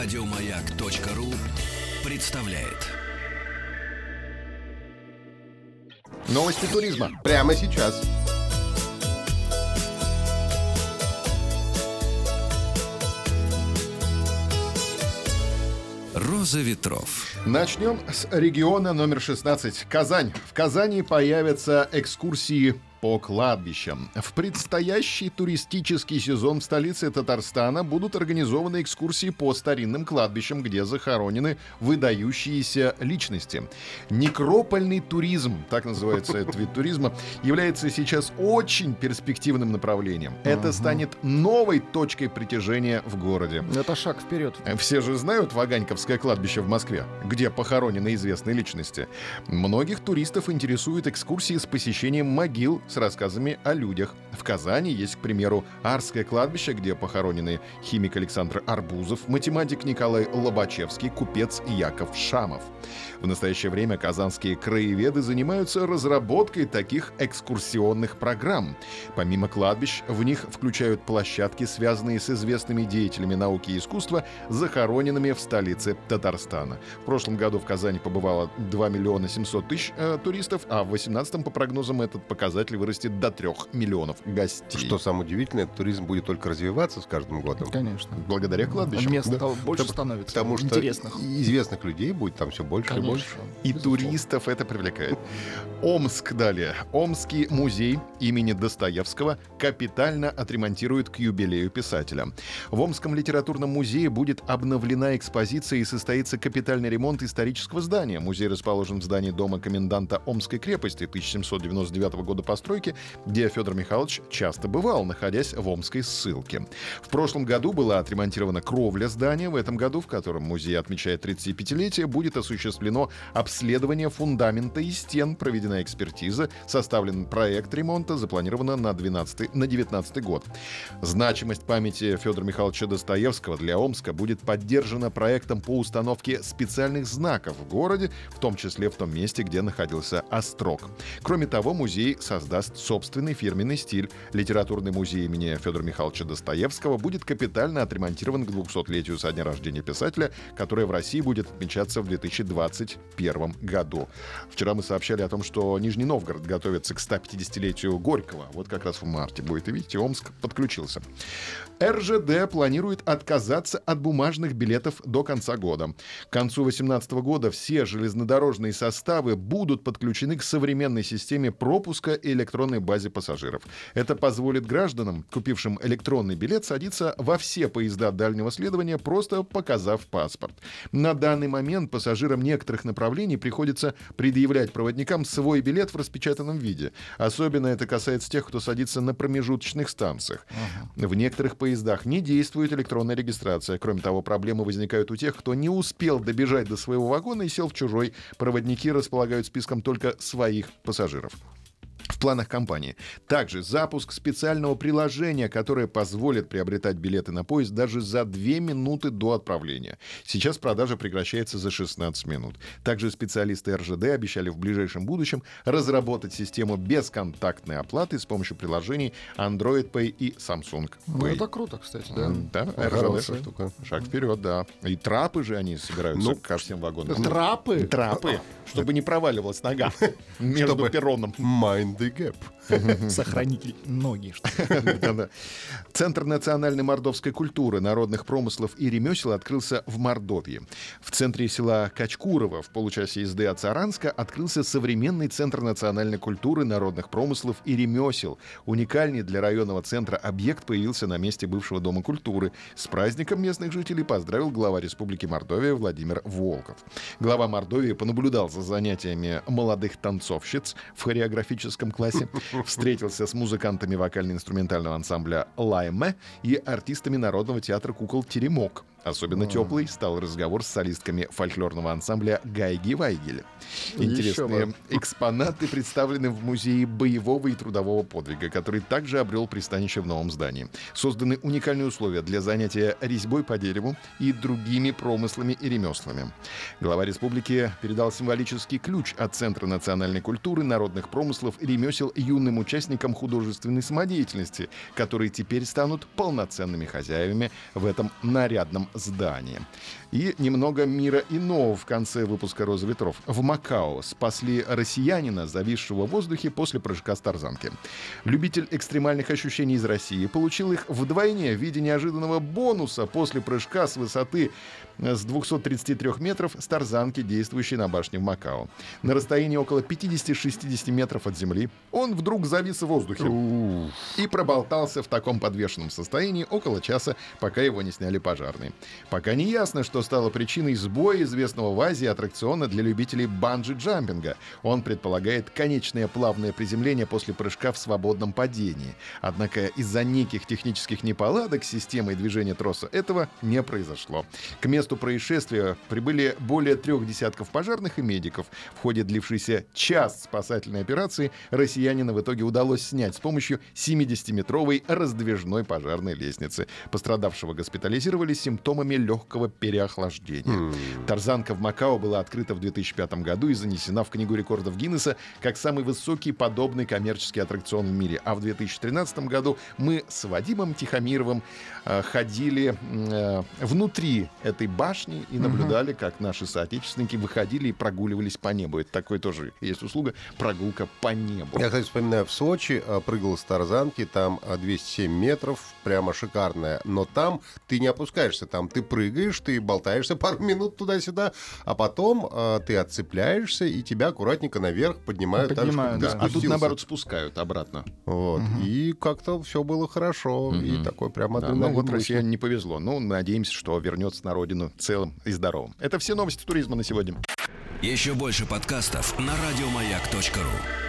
Радиомаяк.ру представляет. Новости туризма прямо сейчас. Роза ветров. Начнем с региона номер 16. Казань. В Казани появятся экскурсии по кладбищам. В предстоящий туристический сезон в столице Татарстана будут организованы экскурсии по старинным кладбищам, где захоронены выдающиеся личности. Некропольный туризм, так называется этот вид туризма, является сейчас очень перспективным направлением. Это станет новой точкой притяжения в городе. Это шаг вперед. Все же знают Ваганьковское кладбище в Москве, где похоронены известные личности. Многих туристов интересуют экскурсии с посещением могил с рассказами о людях. В Казани есть, к примеру, Арское кладбище, где похоронены химик Александр Арбузов, математик Николай Лобачевский, купец Яков Шамов. В настоящее время казанские краеведы занимаются разработкой таких экскурсионных программ. Помимо кладбищ, в них включают площадки, связанные с известными деятелями науки и искусства, захороненными в столице Татарстана. В прошлом году в Казани побывало 2 миллиона 700 тысяч э, туристов, а в 2018 по прогнозам этот показатель вырастет до 3 миллионов гостей. Что самое удивительное, туризм будет только развиваться с каждым годом. Конечно. Благодаря кладбищам. Мест Да. стало больше Потому- становится. Потому что интересных. известных людей будет там все больше и больше. Конечно. И Безусловно. туристов это привлекает. Омск далее. Омский музей имени Достоевского капитально отремонтирует к юбилею писателя. В Омском литературном музее будет обновлена экспозиция и состоится капитальный ремонт исторического здания. Музей расположен в здании дома коменданта Омской крепости 1799 года постройки, где Федор Михайлович часто бывал, находясь в Омской ссылке. В прошлом году была отремонтирована кровля здания. В этом году, в котором музей отмечает 35-летие, будет осуществлено обследование фундамента и стен, проведена экспертиза, составлен проект ремонта, запланировано на, 12, на 19 год. Значимость памяти Федора Михайловича Достоевского для Омска будет поддержана проектом по установке специальных знаков в городе, в том числе в том месте, где находился Острог. Кроме того, музей создаст собственный фирменный стиль. Литературный музей имени Федора Михайловича Достоевского будет капитально отремонтирован к 200-летию со дня рождения писателя, которое в России будет отмечаться в 2021 году. Вчера мы сообщали о том, что Нижний Новгород готовится к 150-летию Горького. Вот как раз в марте будет. И видите, Омск подключился. РЖД планирует отказаться от бумажных билетов до конца года. К концу 2018 года все железнодорожные составы будут подключены к современной системе пропуска и электронной базе пассажиров. Это позволит гражданам, купившим электронный билет, садиться во все поезда дальнего следования, просто показав паспорт. На данный момент пассажирам некоторых направлений приходится предъявлять проводникам свой билет в распечатанном виде. Особенно это касается тех, кто садится на промежуточных станциях. В некоторых поездах не действует электронная регистрация. Кроме того, проблемы возникают у тех, кто не успел добежать до своего вагона и сел в чужой. Проводники располагают списком только своих пассажиров в планах компании. Также запуск специального приложения, которое позволит приобретать билеты на поезд даже за 2 минуты до отправления. Сейчас продажа прекращается за 16 минут. Также специалисты РЖД обещали в ближайшем будущем разработать систему бесконтактной оплаты с помощью приложений Android Pay и Samsung Ну, Pay. это круто, кстати, да. Да, Хорошая РЖД. штука. Шаг вперед, да. И трапы же они собираются Ну, ко всем вагонам. Трапы? Трапы, чтобы не проваливалась нога между перроном. Mind the gap. Сохранитель ноги. Центр национальной мордовской культуры, народных промыслов и ремесел открылся в Мордовии. В центре села Качкурово в получасе езды от Саранска открылся современный Центр национальной культуры, народных промыслов и ремесел. Уникальный для районного центра объект появился на месте бывшего Дома культуры. С праздником местных жителей поздравил глава Республики Мордовия Владимир Волков. Глава Мордовии понаблюдал за занятиями молодых танцовщиц в хореографическом классе, встретился с музыкантами вокально-инструментального ансамбля «Лайме» и артистами Народного театра кукол «Теремок». Особенно теплый стал разговор с солистками фольклорного ансамбля «Гайги Вайгель». Интересные экспонаты представлены в музее боевого и трудового подвига, который также обрел пристанище в новом здании. Созданы уникальные условия для занятия резьбой по дереву и другими промыслами и ремеслами. Глава республики передал символический ключ от Центра национальной культуры, народных промыслов и ремесел юным участникам художественной самодеятельности, которые теперь станут полноценными хозяевами в этом нарядном здание. И немного мира иного в конце выпуска «Роза ветров». В Макао спасли россиянина, зависшего в воздухе после прыжка с тарзанки. Любитель экстремальных ощущений из России получил их вдвойне в виде неожиданного бонуса после прыжка с высоты э, с 233 метров с тарзанки, действующей на башне в Макао. На расстоянии около 50-60 метров от земли он вдруг завис в воздухе и проболтался в таком подвешенном состоянии около часа, пока его не сняли пожарные. Пока не ясно, что стало причиной сбоя известного в Азии аттракциона для любителей банджи-джампинга. Он предполагает конечное плавное приземление после прыжка в свободном падении. Однако из-за неких технических неполадок с системой движения троса этого не произошло. К месту происшествия прибыли более трех десятков пожарных и медиков. В ходе длившейся час спасательной операции россиянина в итоге удалось снять с помощью 70-метровой раздвижной пожарной лестницы. Пострадавшего госпитализировали с симптомами легкого переохлаждения. Тарзанка в Макао была открыта в 2005 году и занесена в Книгу рекордов Гиннесса как самый высокий подобный коммерческий аттракцион в мире. А в 2013 году мы с Вадимом Тихомировым э, ходили э, внутри этой башни и наблюдали, как наши соотечественники выходили и прогуливались по небу. Это такой тоже есть услуга прогулка по небу. Я, кстати, вспоминаю, в Сочи а, прыгал с тарзанки, там а, 207 метров, прямо шикарная. Но там ты не опускаешься, там ты прыгаешь, ты болтаешься пару минут туда-сюда, а потом а, ты отцепляешься, и тебя аккуратненько наверх поднимают. так, Поднимают, ты да. А тут, наоборот, спускают обратно. Вот. И как-то все было хорошо. И такой прям Да, ну вот был. россияне не повезло. Ну, надеемся, что вернется на родину целым и здоровым. Это все новости туризма на сегодня. Еще больше подкастов на радиомаяк.ру.